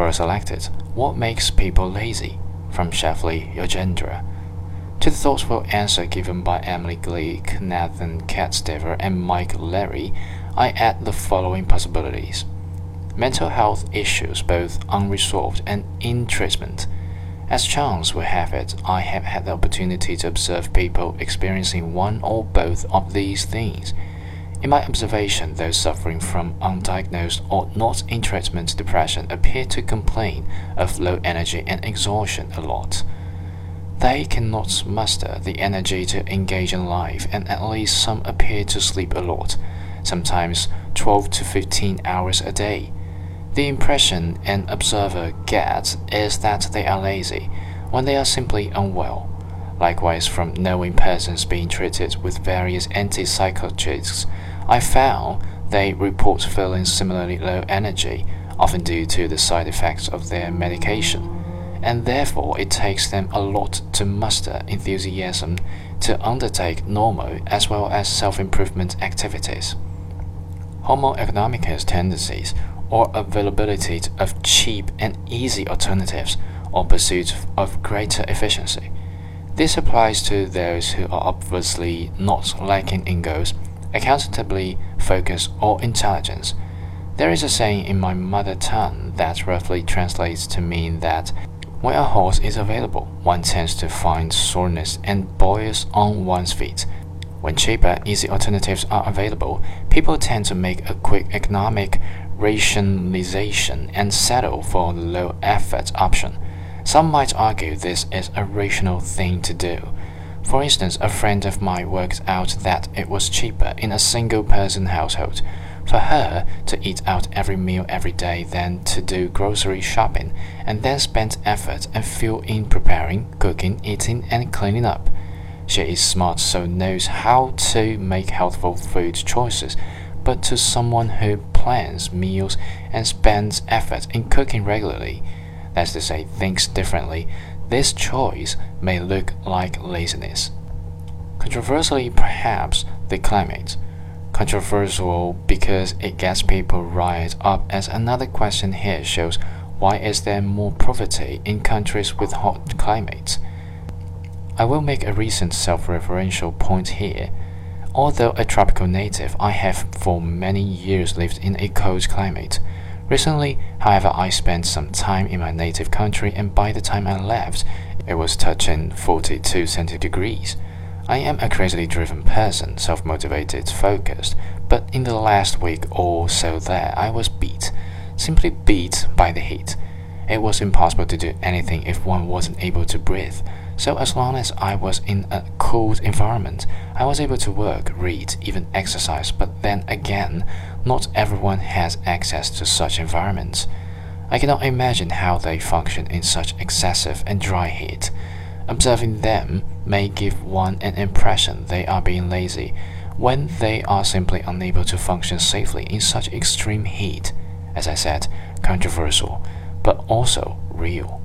Quora selected What makes people lazy? from Shefli Yogendra. To the thoughtful answer given by Emily Gleek, Nathan Katstever, and Mike Larry, I add the following possibilities mental health issues, both unresolved and in treatment. As chance will have it, I have had the opportunity to observe people experiencing one or both of these things. In my observation, those suffering from undiagnosed or not in treatment depression appear to complain of low energy and exhaustion a lot. They cannot muster the energy to engage in life, and at least some appear to sleep a lot, sometimes 12 to 15 hours a day. The impression an observer gets is that they are lazy when they are simply unwell. Likewise, from knowing persons being treated with various antipsychotics, I found they report feeling similarly low energy, often due to the side effects of their medication, and therefore it takes them a lot to muster enthusiasm to undertake normal as well as self improvement activities. Homo economicus tendencies or availability of cheap and easy alternatives or pursuit of greater efficiency. This applies to those who are obviously not lacking in goals accountably, focus, or intelligence. There is a saying in my mother tongue that roughly translates to mean that when a horse is available, one tends to find soreness and boils on one's feet. When cheaper, easy alternatives are available, people tend to make a quick economic rationalization and settle for the low effort option. Some might argue this is a rational thing to do. For instance, a friend of mine worked out that it was cheaper in a single person household for her to eat out every meal every day than to do grocery shopping and then spend effort and fuel in preparing, cooking, eating, and cleaning up. She is smart, so knows how to make healthful food choices, but to someone who plans meals and spends effort in cooking regularly, that's to say, thinks differently, this choice may look like laziness. Controversially, perhaps, the climate. Controversial because it gets people riled up, as another question here shows why is there more poverty in countries with hot climates? I will make a recent self referential point here. Although a tropical native, I have for many years lived in a cold climate. Recently, however, I spent some time in my native country, and by the time I left, it was touching 42 centigrades. I am a crazily driven person, self motivated, focused, but in the last week or so there, I was beat, simply beat by the heat. It was impossible to do anything if one wasn't able to breathe. So, as long as I was in a cold environment, I was able to work, read, even exercise. But then again, not everyone has access to such environments. I cannot imagine how they function in such excessive and dry heat. Observing them may give one an impression they are being lazy when they are simply unable to function safely in such extreme heat. As I said, controversial, but also real.